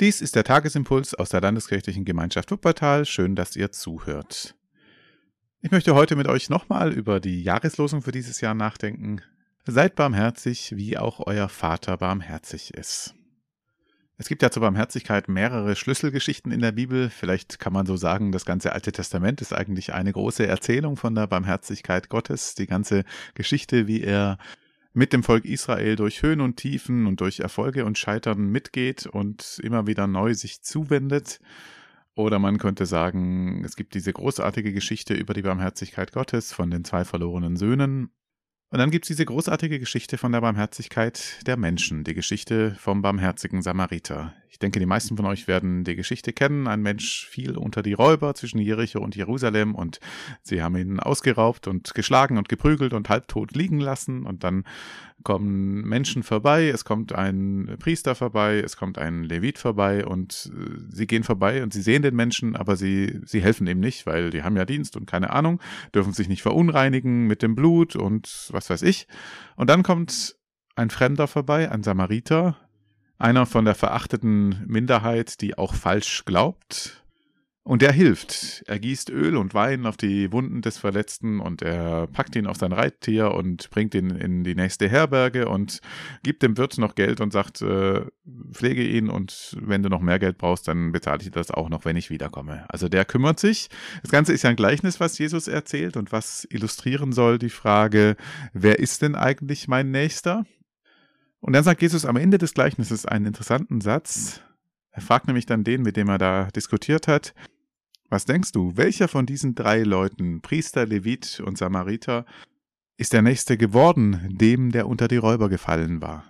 Dies ist der Tagesimpuls aus der Landeskirchlichen Gemeinschaft Wuppertal. Schön, dass ihr zuhört. Ich möchte heute mit euch nochmal über die Jahreslosung für dieses Jahr nachdenken. Seid barmherzig, wie auch euer Vater barmherzig ist. Es gibt ja zur Barmherzigkeit mehrere Schlüsselgeschichten in der Bibel. Vielleicht kann man so sagen, das ganze Alte Testament ist eigentlich eine große Erzählung von der Barmherzigkeit Gottes. Die ganze Geschichte, wie er mit dem Volk Israel durch Höhen und Tiefen und durch Erfolge und Scheitern mitgeht und immer wieder neu sich zuwendet. Oder man könnte sagen, es gibt diese großartige Geschichte über die Barmherzigkeit Gottes von den zwei verlorenen Söhnen. Und dann gibt es diese großartige Geschichte von der Barmherzigkeit der Menschen, die Geschichte vom barmherzigen Samariter. Ich denke, die meisten von euch werden die Geschichte kennen. Ein Mensch fiel unter die Räuber zwischen Jericho und Jerusalem und sie haben ihn ausgeraubt und geschlagen und geprügelt und halbtot liegen lassen. Und dann kommen Menschen vorbei, es kommt ein Priester vorbei, es kommt ein Levit vorbei und äh, sie gehen vorbei und sie sehen den Menschen, aber sie, sie helfen ihm nicht, weil die haben ja Dienst und keine Ahnung, dürfen sich nicht verunreinigen mit dem Blut und was weiß ich. Und dann kommt ein Fremder vorbei, ein Samariter, einer von der verachteten Minderheit, die auch falsch glaubt. Und er hilft. Er gießt Öl und Wein auf die Wunden des Verletzten und er packt ihn auf sein Reittier und bringt ihn in die nächste Herberge und gibt dem Wirt noch Geld und sagt, äh, pflege ihn und wenn du noch mehr Geld brauchst, dann bezahle ich dir das auch noch, wenn ich wiederkomme. Also der kümmert sich. Das Ganze ist ja ein Gleichnis, was Jesus erzählt und was illustrieren soll die Frage, wer ist denn eigentlich mein Nächster? Und dann sagt Jesus am Ende des Gleichnisses einen interessanten Satz. Er fragt nämlich dann den, mit dem er da diskutiert hat, was denkst du, welcher von diesen drei Leuten, Priester, Levit und Samariter, ist der Nächste geworden, dem, der unter die Räuber gefallen war?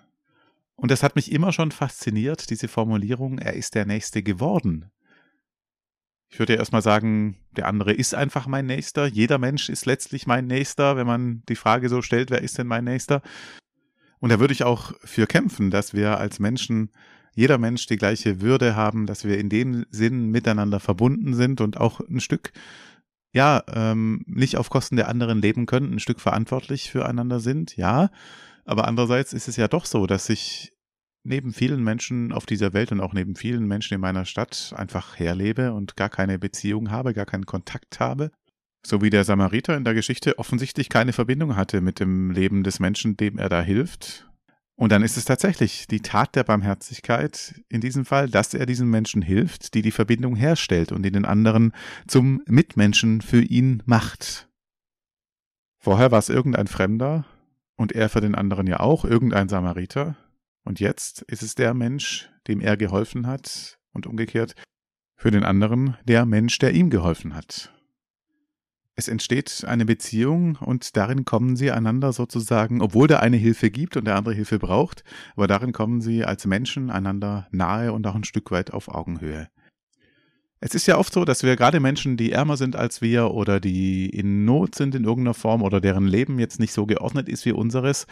Und das hat mich immer schon fasziniert, diese Formulierung, er ist der Nächste geworden. Ich würde ja erstmal sagen, der andere ist einfach mein Nächster. Jeder Mensch ist letztlich mein Nächster, wenn man die Frage so stellt, wer ist denn mein Nächster? Und da würde ich auch für kämpfen, dass wir als Menschen, jeder Mensch die gleiche Würde haben, dass wir in dem Sinn miteinander verbunden sind und auch ein Stück, ja, ähm, nicht auf Kosten der anderen leben können, ein Stück verantwortlich füreinander sind, ja. Aber andererseits ist es ja doch so, dass ich neben vielen Menschen auf dieser Welt und auch neben vielen Menschen in meiner Stadt einfach herlebe und gar keine Beziehung habe, gar keinen Kontakt habe. So wie der Samariter in der Geschichte offensichtlich keine Verbindung hatte mit dem Leben des Menschen, dem er da hilft. Und dann ist es tatsächlich die Tat der Barmherzigkeit in diesem Fall, dass er diesen Menschen hilft, die die Verbindung herstellt und den anderen zum Mitmenschen für ihn macht. Vorher war es irgendein Fremder und er für den anderen ja auch irgendein Samariter. Und jetzt ist es der Mensch, dem er geholfen hat und umgekehrt für den anderen der Mensch, der ihm geholfen hat. Es entsteht eine Beziehung und darin kommen sie einander sozusagen, obwohl der eine Hilfe gibt und der andere Hilfe braucht, aber darin kommen sie als Menschen einander nahe und auch ein Stück weit auf Augenhöhe. Es ist ja oft so, dass wir gerade Menschen, die ärmer sind als wir oder die in Not sind in irgendeiner Form oder deren Leben jetzt nicht so geordnet ist wie unseres,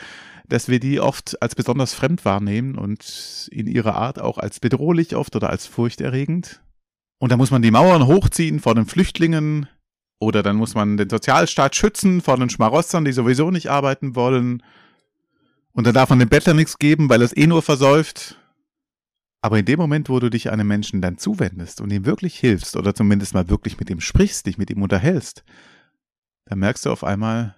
dass wir die oft als besonders fremd wahrnehmen und in ihrer Art auch als bedrohlich oft oder als furchterregend. Und da muss man die Mauern hochziehen vor den Flüchtlingen, oder dann muss man den Sozialstaat schützen vor den Schmarotzern, die sowieso nicht arbeiten wollen. Und dann darf man dem Bettler nichts geben, weil es eh nur versäuft. Aber in dem Moment, wo du dich einem Menschen dann zuwendest und ihm wirklich hilfst oder zumindest mal wirklich mit ihm sprichst, dich mit ihm unterhältst, dann merkst du auf einmal,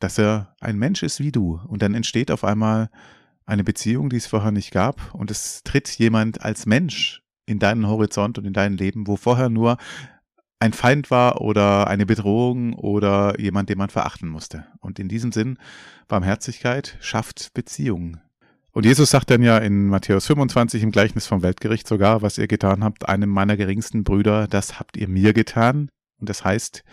dass er ein Mensch ist wie du. Und dann entsteht auf einmal eine Beziehung, die es vorher nicht gab. Und es tritt jemand als Mensch in deinen Horizont und in dein Leben, wo vorher nur ein Feind war oder eine Bedrohung oder jemand, den man verachten musste. Und in diesem Sinn, Barmherzigkeit schafft Beziehungen. Und Jesus sagt dann ja in Matthäus 25 im Gleichnis vom Weltgericht sogar, was ihr getan habt, einem meiner geringsten Brüder, das habt ihr mir getan. Und das heißt,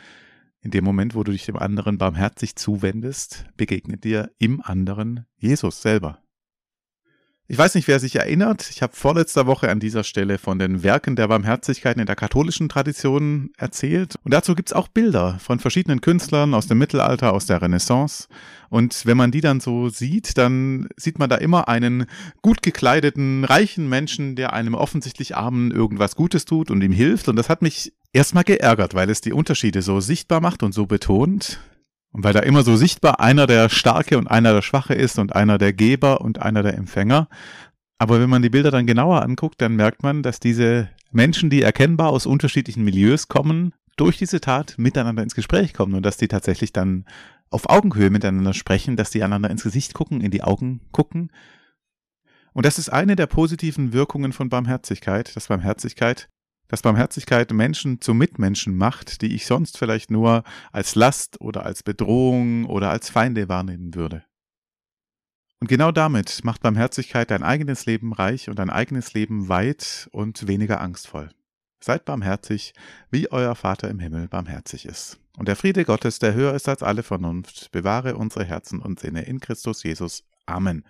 in dem Moment, wo du dich dem anderen barmherzig zuwendest, begegnet dir im anderen Jesus selber. Ich weiß nicht, wer sich erinnert. Ich habe vorletzter Woche an dieser Stelle von den Werken der Barmherzigkeit in der katholischen Tradition erzählt. Und dazu gibt's auch Bilder von verschiedenen Künstlern aus dem Mittelalter, aus der Renaissance. Und wenn man die dann so sieht, dann sieht man da immer einen gut gekleideten, reichen Menschen, der einem offensichtlich Armen irgendwas Gutes tut und ihm hilft. Und das hat mich erstmal geärgert, weil es die Unterschiede so sichtbar macht und so betont. Und weil da immer so sichtbar einer der Starke und einer der Schwache ist und einer der Geber und einer der Empfänger. Aber wenn man die Bilder dann genauer anguckt, dann merkt man, dass diese Menschen, die erkennbar aus unterschiedlichen Milieus kommen, durch diese Tat miteinander ins Gespräch kommen und dass die tatsächlich dann auf Augenhöhe miteinander sprechen, dass die einander ins Gesicht gucken, in die Augen gucken. Und das ist eine der positiven Wirkungen von Barmherzigkeit, dass Barmherzigkeit, dass Barmherzigkeit Menschen zu Mitmenschen macht, die ich sonst vielleicht nur als Last oder als Bedrohung oder als Feinde wahrnehmen würde. Und genau damit macht Barmherzigkeit dein eigenes Leben reich und dein eigenes Leben weit und weniger angstvoll. Seid barmherzig, wie euer Vater im Himmel barmherzig ist. Und der Friede Gottes, der höher ist als alle Vernunft, bewahre unsere Herzen und Sinne in Christus Jesus. Amen.